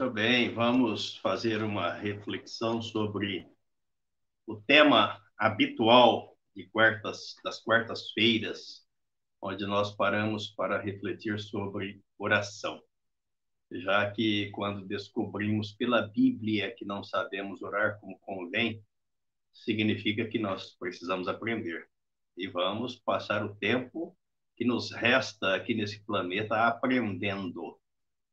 Muito bem, vamos fazer uma reflexão sobre o tema habitual de quartas, das quartas-feiras, onde nós paramos para refletir sobre oração. Já que quando descobrimos pela Bíblia que não sabemos orar como convém, significa que nós precisamos aprender. E vamos passar o tempo que nos resta aqui nesse planeta aprendendo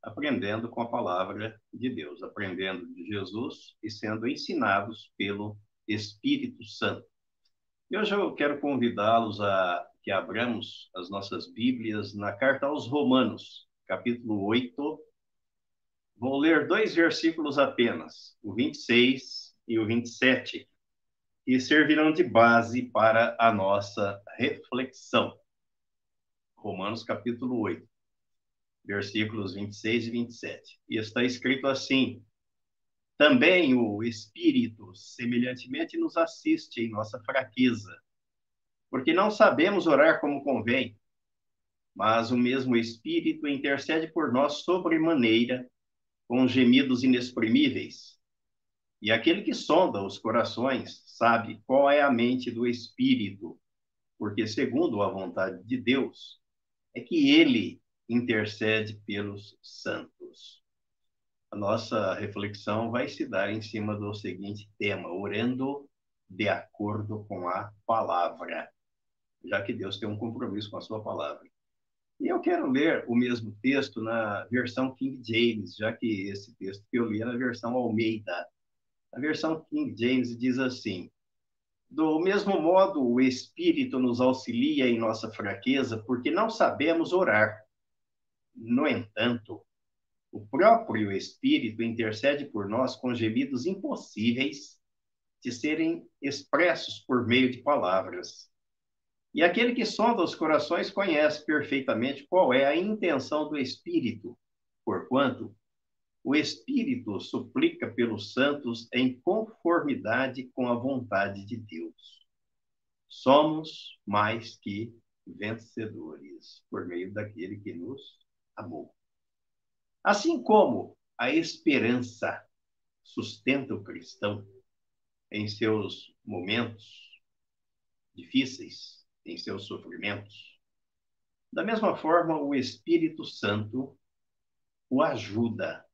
aprendendo com a palavra de Deus, aprendendo de Jesus e sendo ensinados pelo Espírito Santo. E hoje eu quero convidá-los a que abramos as nossas Bíblias na carta aos Romanos, capítulo 8. Vou ler dois versículos apenas, o 26 e o 27, que servirão de base para a nossa reflexão. Romanos, capítulo 8 versículos 26 e 27. E está escrito assim: Também o Espírito, semelhantemente, nos assiste em nossa fraqueza, porque não sabemos orar como convém, mas o mesmo Espírito intercede por nós sobremaneira, com gemidos inexprimíveis. E aquele que sonda os corações sabe qual é a mente do Espírito, porque, segundo a vontade de Deus, é que ele intercede pelos santos. A nossa reflexão vai se dar em cima do seguinte tema: orando de acordo com a palavra, já que Deus tem um compromisso com a sua palavra. E eu quero ler o mesmo texto na versão King James, já que esse texto que eu li é na versão Almeida. A versão King James diz assim: Do mesmo modo, o Espírito nos auxilia em nossa fraqueza, porque não sabemos orar no entanto, o próprio Espírito intercede por nós com gemidos impossíveis de serem expressos por meio de palavras. E aquele que sonda os corações conhece perfeitamente qual é a intenção do Espírito, porquanto o Espírito suplica pelos santos em conformidade com a vontade de Deus. Somos mais que vencedores por meio daquele que nos amor. Assim como a esperança sustenta o cristão em seus momentos difíceis, em seus sofrimentos, da mesma forma o Espírito Santo o ajuda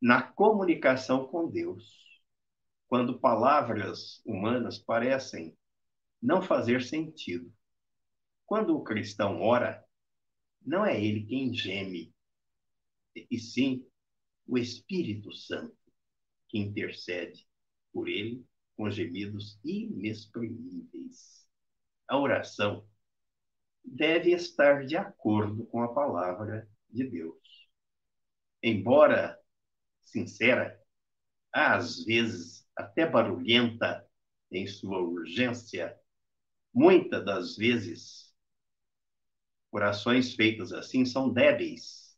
na comunicação com Deus, quando palavras humanas parecem não fazer sentido. Quando o cristão ora, não é ele quem geme, e sim o Espírito Santo que intercede por ele com gemidos inexprimíveis. A oração deve estar de acordo com a palavra de Deus. Embora sincera, às vezes até barulhenta em sua urgência, muitas das vezes Orações feitas assim são débeis,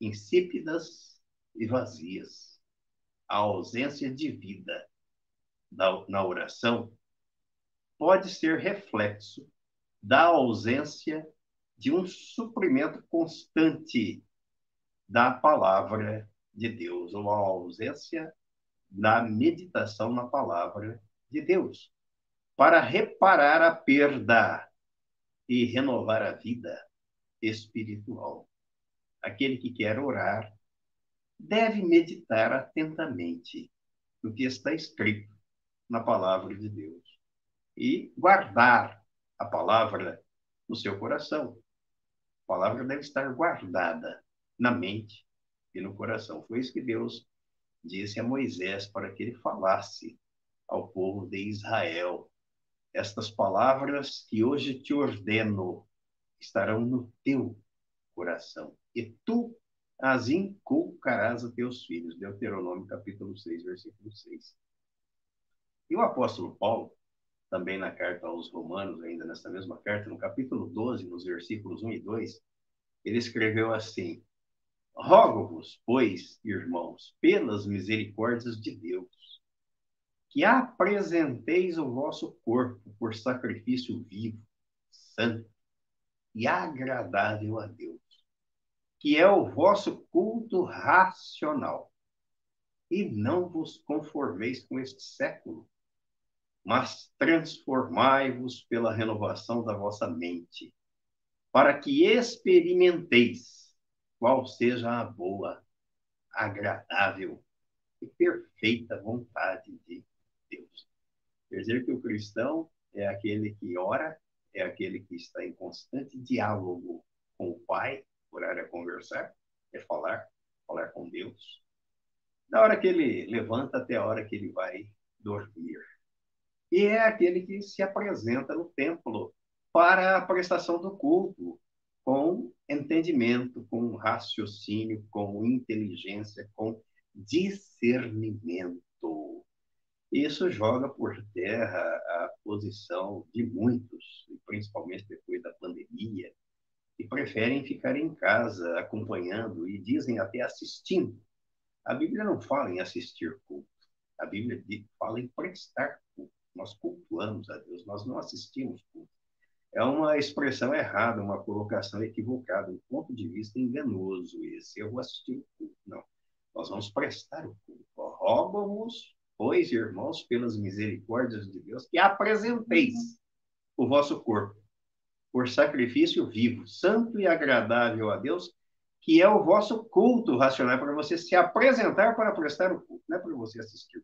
insípidas e vazias. A ausência de vida na oração pode ser reflexo da ausência de um suprimento constante da palavra de Deus, ou a ausência da meditação na palavra de Deus, para reparar a perda e renovar a vida espiritual. Aquele que quer orar deve meditar atentamente no que está escrito na palavra de Deus e guardar a palavra no seu coração. A palavra deve estar guardada na mente e no coração. Foi isso que Deus disse a Moisés para que ele falasse ao povo de Israel. Estas palavras que hoje te ordeno estarão no teu coração, e tu as inculcarás a teus filhos. Deuteronômio capítulo 6, versículo 6. E o apóstolo Paulo, também na carta aos Romanos, ainda nessa mesma carta, no capítulo 12, nos versículos 1 e 2, ele escreveu assim: Rogo-vos, pois, irmãos, pelas misericórdias de Deus, que apresenteis o vosso corpo por sacrifício vivo, santo, e agradável a Deus. que é o vosso culto racional. E não vos conformeis com este século, mas transformai-vos pela renovação da vossa mente, para que experimenteis qual seja a boa, agradável e perfeita vontade de Deus. Quer dizer que o cristão é aquele que ora, é aquele que está em constante diálogo com o Pai, orar é conversar, é falar, falar com Deus. Da hora que ele levanta até a hora que ele vai dormir. E é aquele que se apresenta no templo para a prestação do culto, com entendimento, com raciocínio, com inteligência, com discernimento. Isso joga por terra a posição de muitos, principalmente depois da pandemia, que preferem ficar em casa acompanhando e dizem até assistindo. A Bíblia não fala em assistir culto, a Bíblia fala em prestar culto. Nós cultuamos a Deus, nós não assistimos culto. É uma expressão errada, uma colocação equivocada, um ponto de vista enganoso esse. Eu vou assistir o culto. Não. Nós vamos prestar o culto. Rogo-vos pois, irmãos, pelas misericórdias de Deus, que apresenteis o vosso corpo por sacrifício vivo, santo e agradável a Deus, que é o vosso culto racional, para você se apresentar para prestar o culto, não é para você assistir.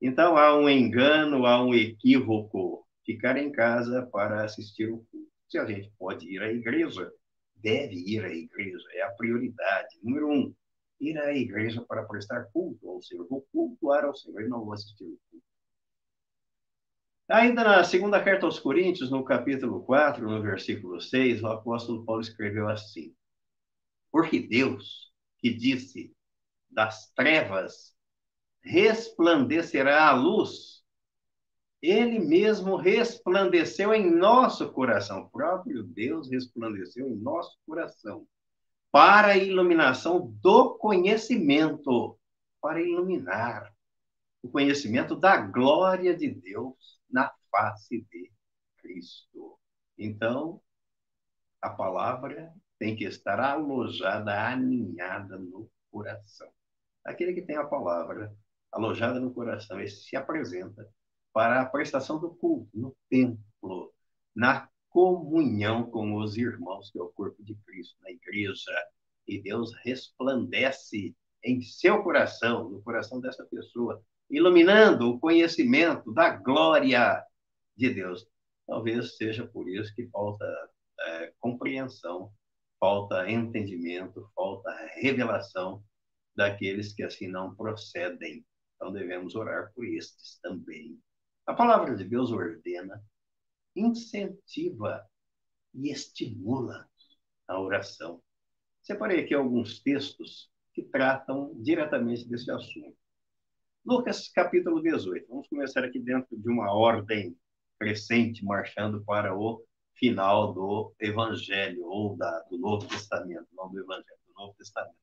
Então, há um engano, há um equívoco, ficar em casa para assistir o culto. Se a gente pode ir à igreja, deve ir à igreja, é a prioridade. Número um, ir à igreja para prestar culto ao Senhor. Vou cultuar ao Senhor e não vou assistir o culto. Ainda na segunda carta aos Coríntios, no capítulo 4, no versículo 6, o apóstolo Paulo escreveu assim: Porque Deus, que disse, das trevas resplandecerá a luz, ele mesmo resplandeceu em nosso coração. O próprio Deus resplandeceu em nosso coração para a iluminação do conhecimento, para iluminar o conhecimento da glória de Deus na face de Cristo. Então, a palavra tem que estar alojada, aninhada no coração. Aquele que tem a palavra alojada no coração, esse se apresenta para a prestação do culto no templo, na comunhão com os irmãos, que é o corpo de Cristo, na igreja. E Deus resplandece em seu coração, no coração dessa pessoa, iluminando o conhecimento da glória de Deus. Talvez seja por isso que falta é, compreensão, falta entendimento, falta revelação daqueles que assim não procedem. Então devemos orar por estes também. A palavra de Deus ordena incentiva e estimula a oração. Separei aqui alguns textos que tratam diretamente desse assunto. Lucas capítulo 18. Vamos começar aqui dentro de uma ordem crescente, marchando para o final do Evangelho, ou da, do Novo Testamento, não do Evangelho, do Novo Testamento.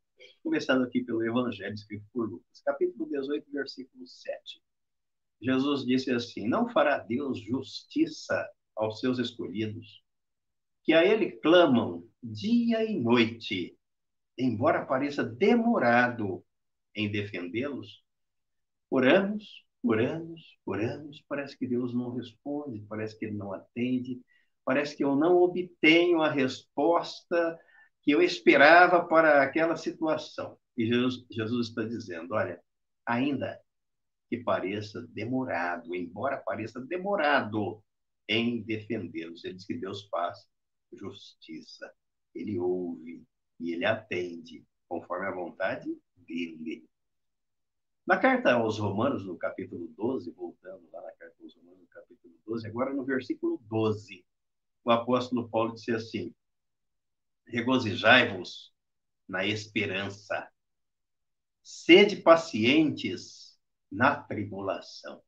Começando aqui pelo Evangelho escrito por Lucas, capítulo 18, versículo 7. Jesus disse assim: Não fará Deus justiça aos seus escolhidos, que a ele clamam dia e noite, embora pareça demorado em defendê-los, anos, por anos, parece que Deus não responde, parece que ele não atende, parece que eu não obtenho a resposta que eu esperava para aquela situação. E Jesus, Jesus está dizendo: olha, ainda que pareça demorado, embora pareça demorado, em defendê-los. Ele diz que Deus faz justiça. Ele ouve e ele atende conforme a vontade dele. Na carta aos Romanos, no capítulo 12, voltando lá na carta aos Romanos, no capítulo 12, agora no versículo 12, o apóstolo Paulo disse assim: Regozijai-vos na esperança, sede pacientes na tribulação,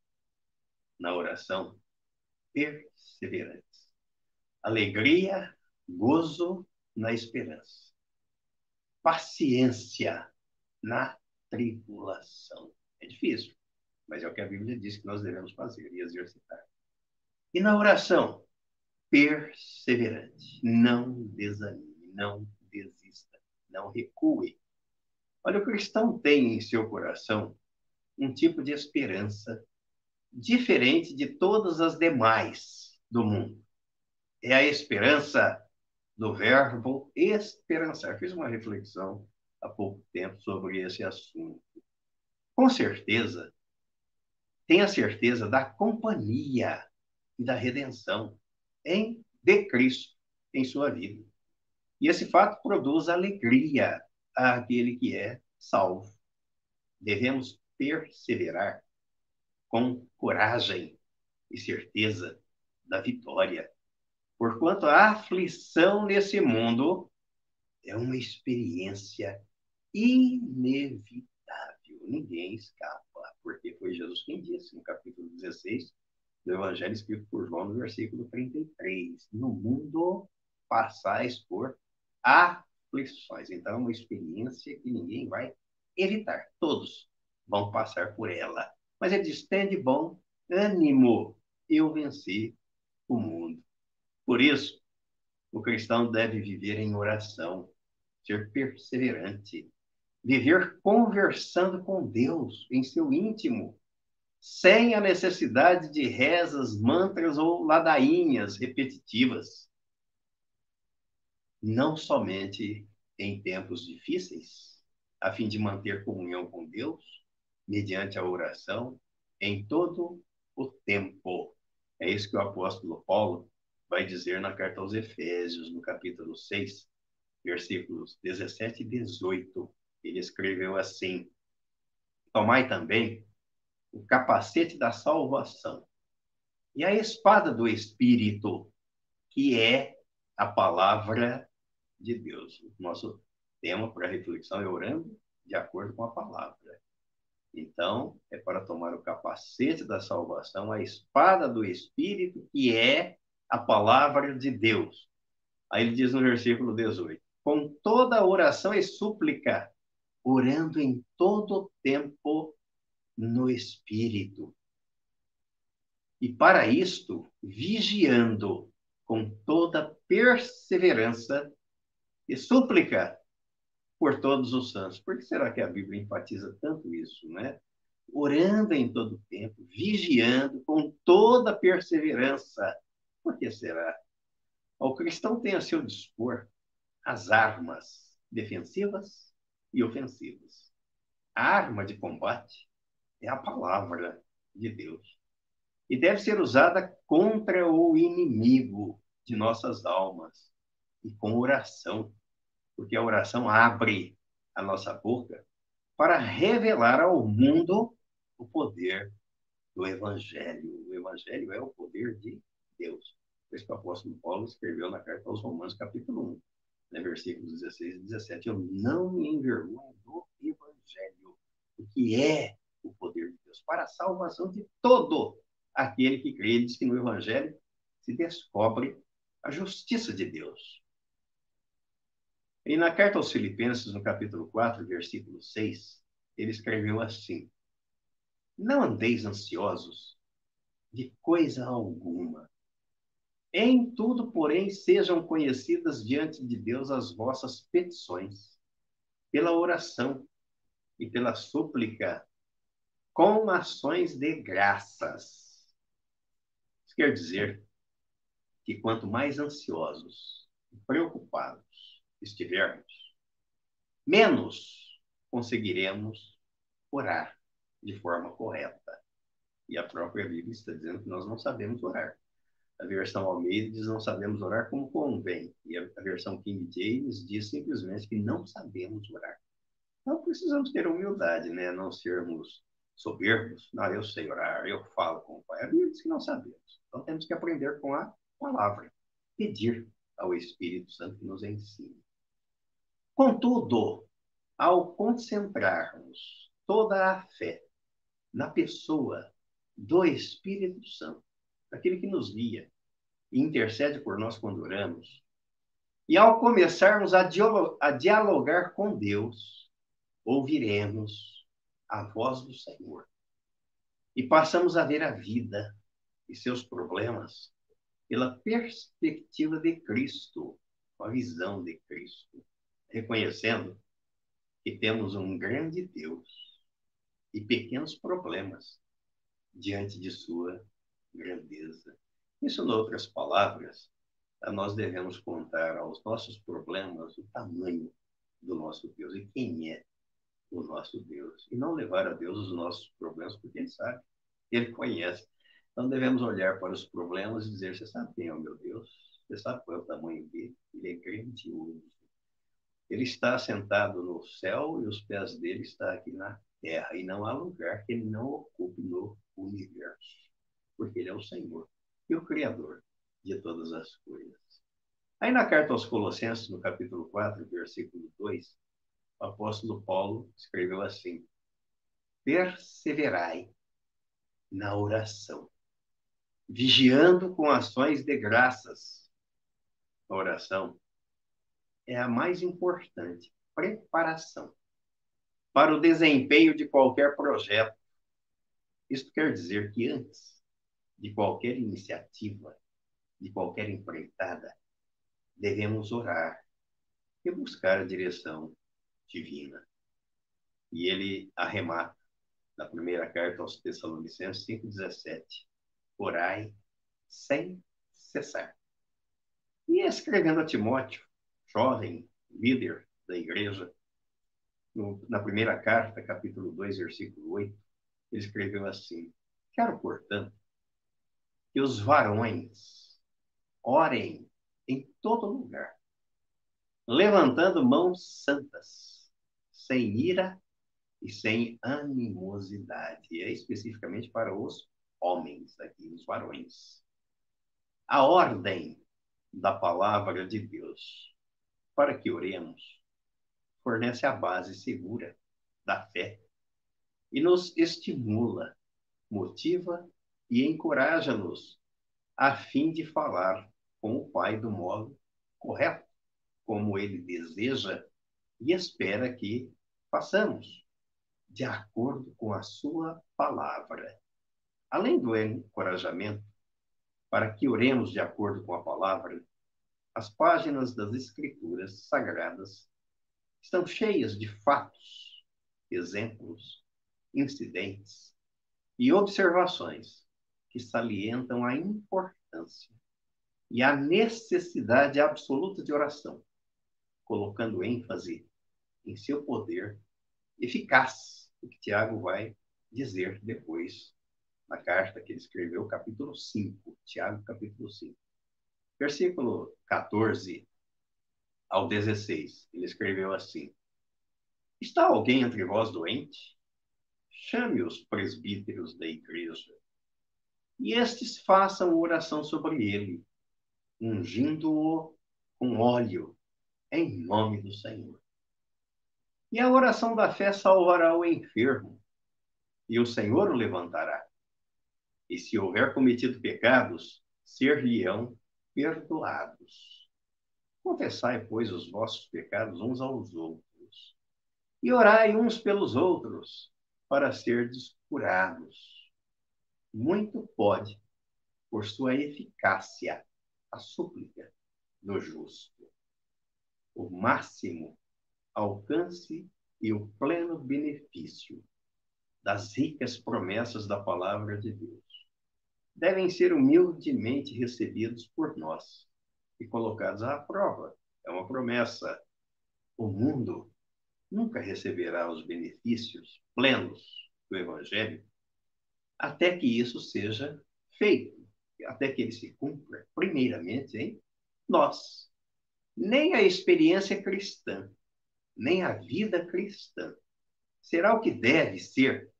na oração, perseverantes. Alegria, gozo na esperança. Paciência na tribulação. É difícil, mas é o que a Bíblia diz que nós devemos fazer e exercitar. E na oração, perseverante. Não desanime, não desista. não recue. Olha, o cristão tem em seu coração um tipo de esperança diferente de todas as demais do mundo. É a esperança do verbo esperançar. Fiz uma reflexão há pouco tempo sobre esse assunto. Com certeza, tenha certeza da companhia e da redenção em de Cristo em sua vida. E esse fato produz alegria àquele que é salvo. Devemos perseverar com coragem e certeza da vitória, porquanto a aflição nesse mundo é uma experiência inevitável. Ninguém escapa, porque foi Jesus quem disse no capítulo 16 do Evangelho escrito por João, no versículo 33. No mundo passais por aflições. Então, é uma experiência que ninguém vai evitar. Todos vão passar por ela. Mas ele diz: tem de bom ânimo, eu venci o mundo. Por isso, o cristão deve viver em oração, ser perseverante, viver conversando com Deus em seu íntimo, sem a necessidade de rezas, mantras ou ladainhas repetitivas. Não somente em tempos difíceis, a fim de manter comunhão com Deus, mediante a oração, em todo o tempo. É isso que o apóstolo Paulo vai dizer na carta aos Efésios, no capítulo 6, versículos 17 e 18. Ele escreveu assim: Tomai também o capacete da salvação e a espada do Espírito, que é a palavra de Deus. O nosso tema para reflexão é orando de acordo com a palavra. Então, é para tomar o capacete da salvação, a espada do Espírito, que é a palavra de Deus. Aí ele diz no versículo 18: com toda oração e súplica, orando em todo tempo no Espírito. E para isto, vigiando com toda perseverança e súplica por todos os santos. Por que será que a Bíblia enfatiza tanto isso, né? Orando em todo tempo, vigiando com toda perseverança. Por que será? O cristão tem a seu dispor as armas defensivas e ofensivas. A arma de combate é a palavra de Deus. E deve ser usada contra o inimigo de nossas almas e com oração, porque a oração abre a nossa boca para revelar ao mundo o poder do Evangelho. O Evangelho é o poder de Deus. Isso que o apóstolo Paulo escreveu na carta aos Romanos, capítulo 1, né, versículos 16 e 17. Eu não me envergonho do Evangelho, o que é o poder de Deus para a salvação de todo aquele que crê. Ele diz que no Evangelho se descobre a justiça de Deus. E na carta aos Filipenses, no capítulo 4, versículo 6, ele escreveu assim: Não andeis ansiosos de coisa alguma. Em tudo, porém, sejam conhecidas diante de Deus as vossas petições, pela oração e pela súplica com ações de graças. Isso quer dizer que quanto mais ansiosos, preocupados estivermos, menos conseguiremos orar de forma correta. E a própria Bíblia está dizendo que nós não sabemos orar. A versão Almeida diz não sabemos orar como convém. E a versão King James diz simplesmente que não sabemos orar. Então precisamos ter humildade, né? Não sermos soberbos. Não, eu sei orar, eu falo com o Pai. A Bíblia diz que não sabemos. Então temos que aprender com a palavra. Pedir ao Espírito Santo que nos ensine. Contudo, ao concentrarmos toda a fé na pessoa do Espírito Santo, aquele que nos guia e intercede por nós quando oramos, e ao começarmos a dialogar com Deus, ouviremos a voz do Senhor. E passamos a ver a vida e seus problemas pela perspectiva de Cristo, a visão de Cristo. Reconhecendo que temos um grande Deus e pequenos problemas diante de sua grandeza. Isso, em outras palavras, nós devemos contar aos nossos problemas o tamanho do nosso Deus e quem é o nosso Deus. E não levar a Deus os nossos problemas, porque Ele sabe, Ele conhece. Então devemos olhar para os problemas e dizer: Você sabe quem é o meu Deus? Você sabe qual é o tamanho dele? Ele é grandioso. Ele está sentado no céu e os pés dele estão aqui na terra. E não há lugar que ele não ocupe no universo. Porque ele é o Senhor e o Criador de todas as coisas. Aí na carta aos Colossenses, no capítulo 4, versículo 2, o apóstolo Paulo escreveu assim: Perseverai na oração, vigiando com ações de graças. A oração é a mais importante preparação para o desempenho de qualquer projeto. Isto quer dizer que antes de qualquer iniciativa, de qualquer empreitada, devemos orar e buscar a direção divina. E ele arremata na primeira carta aos Tessalonicenses 5,17: Orai sem cessar. E escrevendo a Timóteo, jovem líder da igreja, no, na primeira carta, capítulo 2, versículo 8, ele escreveu assim: Quero, portanto, que os varões orem em todo lugar, levantando mãos santas, sem ira e sem animosidade. É especificamente para os homens aqui, os varões. A ordem da palavra de Deus para que oremos fornece a base segura da fé e nos estimula, motiva e encoraja-nos a fim de falar com o Pai do modo correto, como ele deseja e espera que façamos, de acordo com a sua palavra. Além do encorajamento para que oremos de acordo com a palavra, as páginas das Escrituras Sagradas estão cheias de fatos, exemplos, incidentes e observações que salientam a importância e a necessidade absoluta de oração, colocando ênfase em seu poder eficaz, o que Tiago vai dizer depois na carta que ele escreveu, capítulo 5, Tiago, capítulo 5. Versículo 14 ao 16, ele escreveu assim: Está alguém entre vós doente? Chame os presbíteros da igreja, e estes façam oração sobre ele, ungindo-o com óleo, em nome do Senhor. E a oração da fé salvará o enfermo, e o Senhor o levantará. E se houver cometido pecados, ser-lhe-ão perdoados. Confessai, pois, os vossos pecados uns aos outros, e orai uns pelos outros, para serdes curados. Muito pode, por sua eficácia, a súplica do justo. O máximo alcance e o pleno benefício das ricas promessas da palavra de Deus devem ser humildemente recebidos por nós e colocados à prova. É uma promessa. O mundo nunca receberá os benefícios plenos do Evangelho até que isso seja feito, até que ele se cumpra, primeiramente, em nós. Nem a experiência cristã, nem a vida cristã será o que deve ser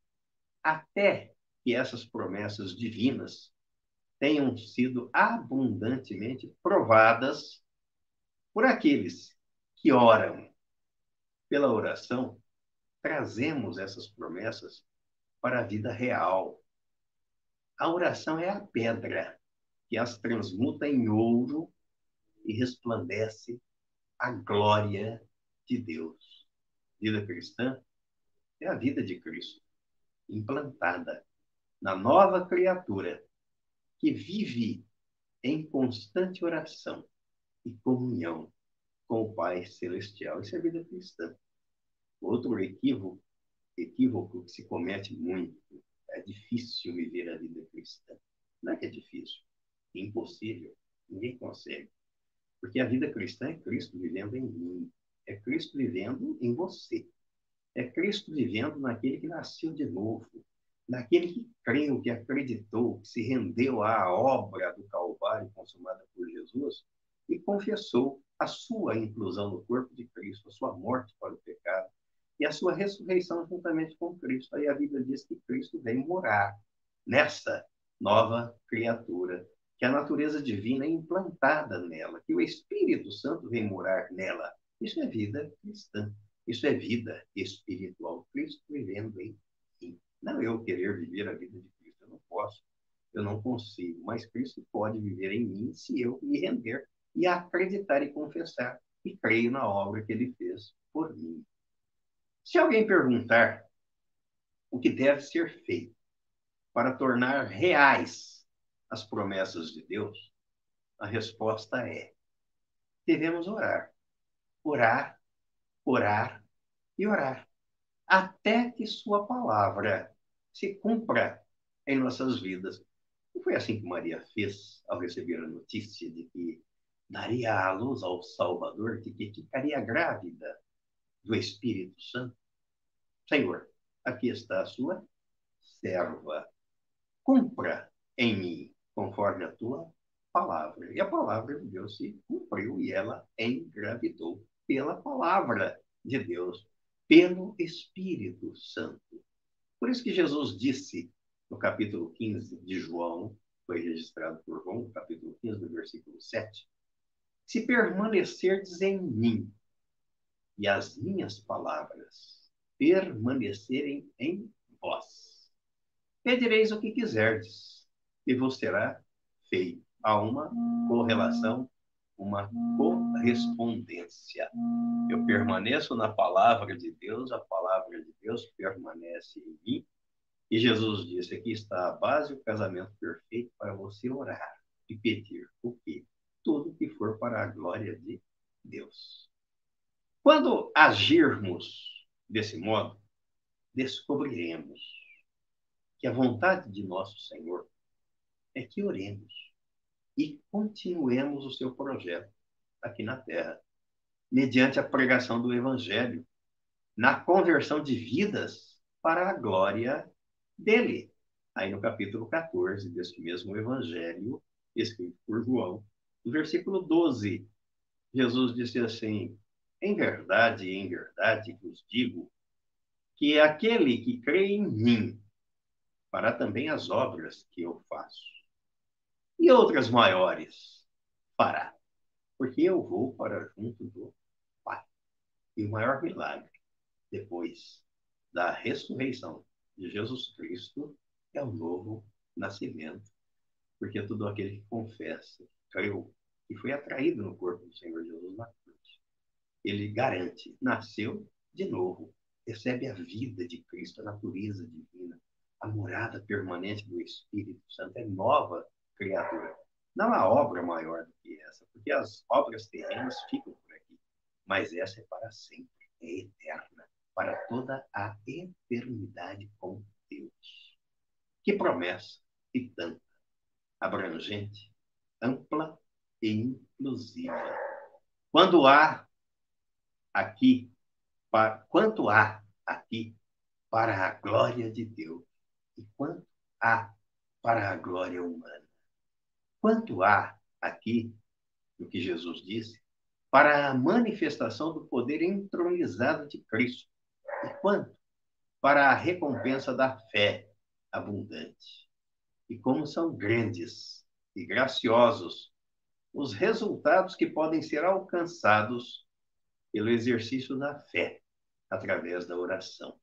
até que essas promessas divinas tenham sido abundantemente provadas por aqueles que oram. Pela oração, trazemos essas promessas para a vida real. A oração é a pedra que as transmuta em ouro e resplandece a glória de Deus. Vida cristã é a vida de Cristo, implantada na nova criatura que vive em constante oração e comunhão com o Pai Celestial. Isso é vida cristã. Outro equívoco, equívoco que se comete muito, é difícil viver a vida cristã. Não é que é difícil, é impossível, ninguém consegue. Porque a vida cristã é Cristo vivendo em mim, é Cristo vivendo em você, é Cristo vivendo naquele que nasceu de novo, naquele que creu, que acreditou, que se rendeu à obra do Calvário consumada por Jesus e confessou a sua inclusão no corpo de Cristo, a sua morte para o pecado e a sua ressurreição juntamente com Cristo. Aí a Bíblia diz que Cristo vem morar nessa nova criatura, que a natureza divina é implantada nela, que o Espírito Santo vem morar nela. Isso é vida cristã, isso é vida espiritual. Cristo vivendo em. Não eu querer viver a vida de Cristo, eu não posso, eu não consigo, mas Cristo pode viver em mim se eu me render e acreditar e confessar e creio na obra que ele fez por mim. Se alguém perguntar o que deve ser feito para tornar reais as promessas de Deus, a resposta é: devemos orar. Orar, orar e orar, até que Sua palavra se cumpra em nossas vidas. Não foi assim que Maria fez ao receber a notícia de que daria à luz ao Salvador, de que ficaria grávida do Espírito Santo? Senhor, aqui está a sua serva. Cumpra em mim conforme a tua palavra. E a palavra de Deus se cumpriu e ela engravidou pela palavra de Deus, pelo Espírito Santo. Por isso que Jesus disse no capítulo 15 de João, foi registrado por João, capítulo 15, no versículo 7, se permanecerdes em mim e as minhas palavras permanecerem em vós, pedireis o que quiserdes e vos será feito. Há uma correlação, uma correspondência. Eu permaneço na palavra de Deus, a palavra de Deus permanece em mim. E Jesus disse: aqui está a base, o casamento perfeito para você orar e pedir o quê? tudo que for para a glória de Deus. Quando agirmos desse modo, descobriremos que a vontade de nosso Senhor é que oremos e continuemos o seu projeto aqui na terra, mediante a pregação do Evangelho, na conversão de vidas para a glória dele. Aí no capítulo 14 deste mesmo Evangelho, escrito por João, no versículo 12, Jesus disse assim: Em verdade, em verdade vos digo que aquele que crê em mim fará também as obras que eu faço. E outras maiores fará, porque eu vou para junto do Pai. E o maior milagre, depois da ressurreição de Jesus Cristo, é o novo nascimento. Porque todo aquele que confessa creu e foi atraído no corpo do Senhor Jesus na cruz. Ele garante, nasceu de novo, recebe a vida de Cristo, a natureza divina, a morada permanente do Espírito Santo, é nova criatura. Não há obra maior do que essa, porque as obras terrenas ficam por aqui, mas essa é para sempre, é eterna, para toda a eternidade com Deus. Que promessa e tanta, abrangente, ampla e inclusiva. Quando há aqui, para, quanto há aqui para a glória de Deus e quanto há para a glória humana. Quanto há aqui, no que Jesus disse, para a manifestação do poder entronizado de Cristo e quanto para a recompensa da fé abundante. E como são grandes e graciosos os resultados que podem ser alcançados pelo exercício da fé através da oração.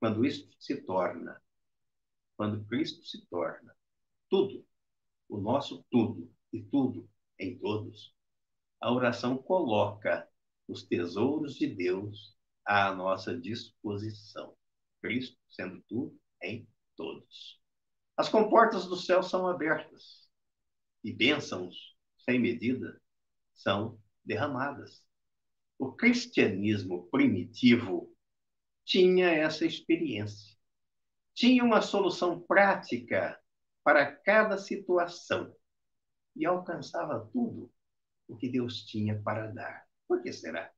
Quando isso se torna, quando Cristo se torna tudo, o nosso tudo e tudo em todos, a oração coloca os tesouros de Deus à nossa disposição. Cristo sendo tudo em todos. As comportas do céu são abertas e bênçãos sem medida são derramadas O cristianismo primitivo tinha essa experiência. Tinha uma solução prática para cada situação e alcançava tudo o que Deus tinha para dar. Por que será?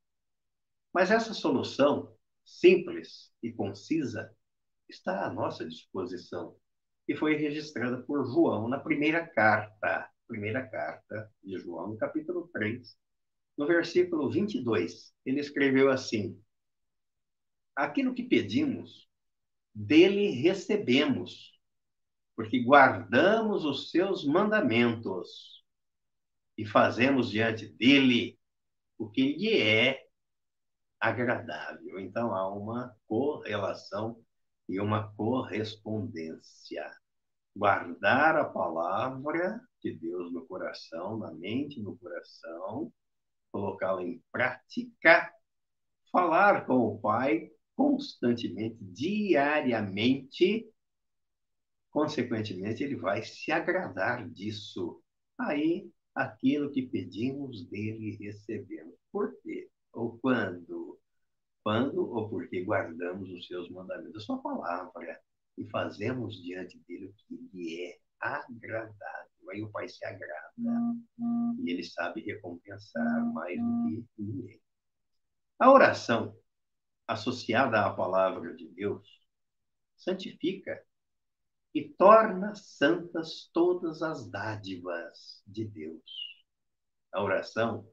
Mas essa solução simples e concisa está à nossa disposição e foi registrada por João na primeira carta, primeira carta de João, capítulo 3, no versículo 22. Ele escreveu assim: Aquilo que pedimos, dele recebemos, porque guardamos os seus mandamentos e fazemos diante dele o que lhe é agradável. Então há uma correlação e uma correspondência. Guardar a palavra de Deus no coração, na mente, no coração, colocá-la em prática, falar com o Pai constantemente, diariamente, consequentemente, ele vai se agradar disso. Aí, aquilo que pedimos dele recebemos. Por quê? Ou quando? Quando ou porque guardamos os seus mandamentos, a sua palavra, e fazemos diante dele o que lhe é agradável. Aí o Pai se agrada. Uhum. E ele sabe recompensar mais do que ninguém. A oração associada à palavra de Deus santifica e torna santas todas as dádivas de Deus. A oração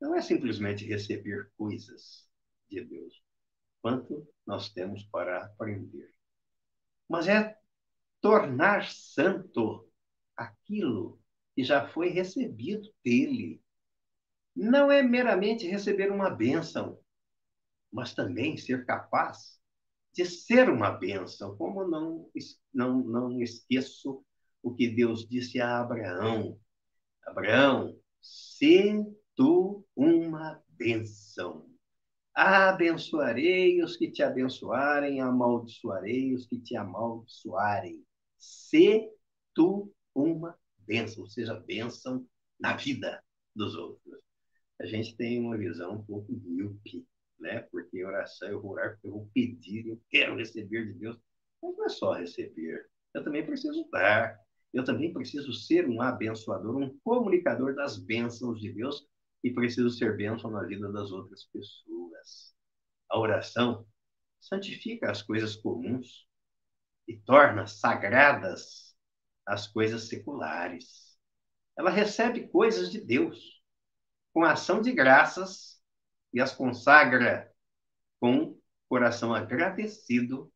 não é simplesmente receber coisas de Deus, quanto nós temos para aprender, mas é tornar santo aquilo que já foi recebido dele. Não é meramente receber uma bênção, mas também ser capaz de ser uma bênção. Como não, não, não esqueço o que Deus disse a Abraão: Abraão, se tu uma bênção. Abençoarei os que te abençoarem, amaldiçoarei os que te amaldiçoarem. Se tu uma bênção, ou seja, bênção na vida dos outros. A gente tem uma visão um pouco míope, né? Porque oração, eu vou orar porque eu vou pedir, eu quero receber de Deus. Mas não é só receber, eu também preciso dar. Eu também preciso ser um abençoador, um comunicador das bênçãos de Deus e preciso ser bênção na vida das outras pessoas. A oração santifica as coisas comuns e torna sagradas as coisas seculares. Ela recebe coisas de Deus com ação de graças e as consagra com coração agradecido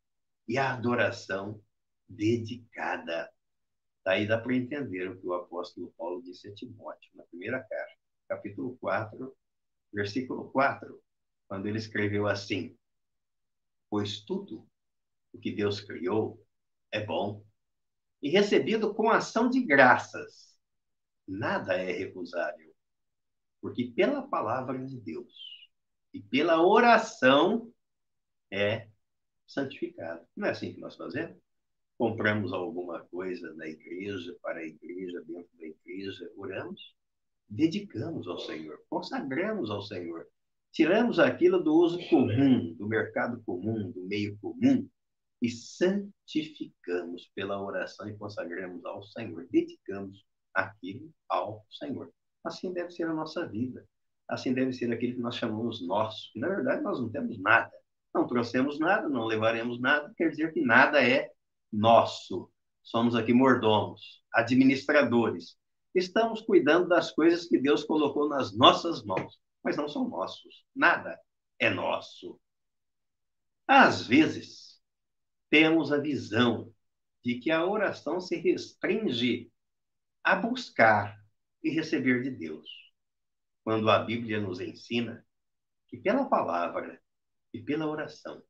e a adoração dedicada. Daí dá para entender o que o apóstolo Paulo disse a Timóteo na primeira carta, capítulo 4, versículo 4, quando ele escreveu assim: Pois tudo o que Deus criou é bom e recebido com ação de graças. Nada é recusável, porque pela palavra de Deus e pela oração é santificado. Não é assim que nós fazemos? Compramos alguma coisa na igreja, para a igreja, dentro da igreja, oramos, dedicamos ao Senhor, consagramos ao Senhor, tiramos aquilo do uso comum, do mercado comum, do meio comum, e santificamos pela oração e consagramos ao Senhor, dedicamos aquilo ao Senhor. Assim deve ser a nossa vida. Assim deve ser aquilo que nós chamamos nosso. na verdade nós não temos nada. Não trouxemos nada, não levaremos nada, quer dizer que nada é nosso. Somos aqui mordomos, administradores. Estamos cuidando das coisas que Deus colocou nas nossas mãos, mas não são nossos. Nada é nosso. Às vezes, temos a visão de que a oração se restringe a buscar e receber de Deus, quando a Bíblia nos ensina que pela palavra e pela oração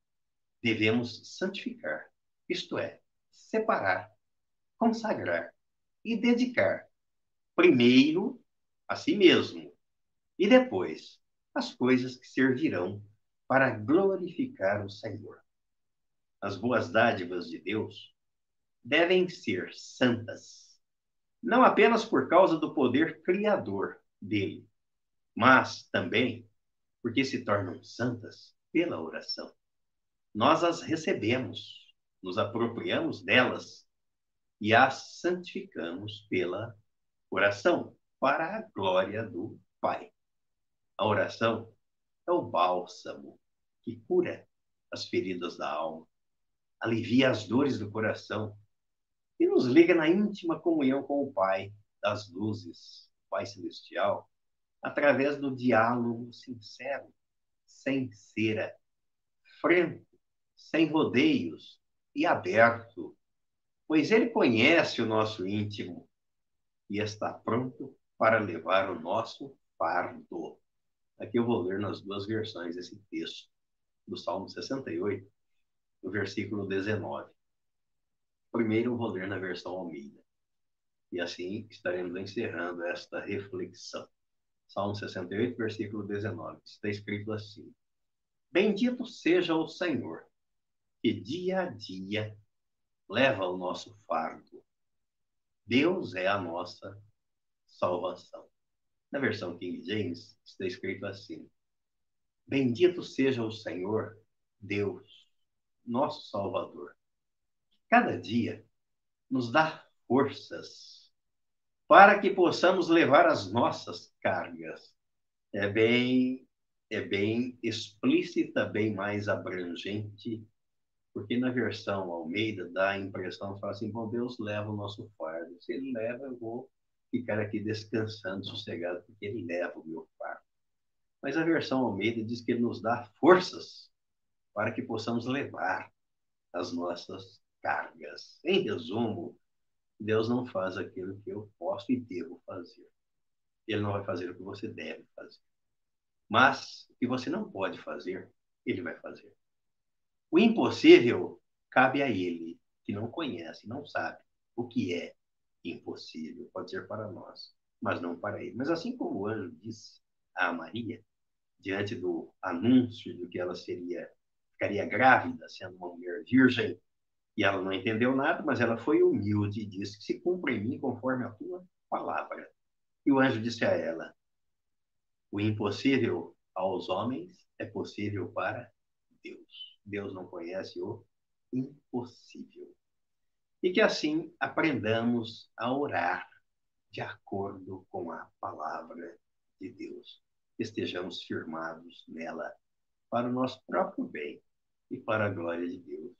devemos santificar, isto é, separar, consagrar e dedicar primeiro a si mesmo e depois as coisas que servirão para glorificar o Senhor. As boas dádivas de Deus devem ser santas, não apenas por causa do poder criador dele, mas também porque se tornam santas pela oração. Nós as recebemos, nos apropriamos delas e as santificamos pela oração, para a glória do Pai. A oração é o bálsamo que cura as feridas da alma, alivia as dores do coração e nos liga na íntima comunhão com o Pai das luzes, Pai Celestial, através do diálogo sincero, sem cera, franco, sem rodeios e aberto, pois Ele conhece o nosso íntimo e está pronto para levar o nosso fardo. Aqui eu vou ler nas duas versões esse texto, do Salmo 68, no versículo 19. Primeiro eu vou ler na versão Almeida. E assim estaremos encerrando esta reflexão. Salmo 68, versículo 19. Está escrito assim: Bendito seja o Senhor, que dia a dia leva o nosso fardo. Deus é a nossa salvação. Na versão King James, está escrito assim: Bendito seja o Senhor, Deus, nosso Salvador. Cada dia nos dá forças para que possamos levar as nossas cargas. É bem, é bem explícita, bem mais abrangente, porque na versão Almeida dá a impressão, fala assim, bom, Deus leva o nosso fardo. Se Ele leva, eu vou ficar aqui descansando, sossegado, porque Ele leva o meu fardo. Mas a versão Almeida diz que Ele nos dá forças para que possamos levar as nossas cargas. Em resumo, Deus não faz aquilo que eu posso e devo fazer. Ele não vai fazer o que você deve fazer. Mas o que você não pode fazer, ele vai fazer. O impossível cabe a ele, que não conhece, não sabe o que é impossível. Pode ser para nós, mas não para ele. Mas assim como o anjo disse a Maria, diante do anúncio de que ela seria ficaria grávida, sendo uma mulher virgem, e ela não entendeu nada, mas ela foi humilde e disse que se cumpra em mim conforme a tua palavra. E o anjo disse a ela: O impossível aos homens é possível para Deus. Deus não conhece o impossível. E que assim aprendamos a orar de acordo com a palavra de Deus. Estejamos firmados nela para o nosso próprio bem e para a glória de Deus.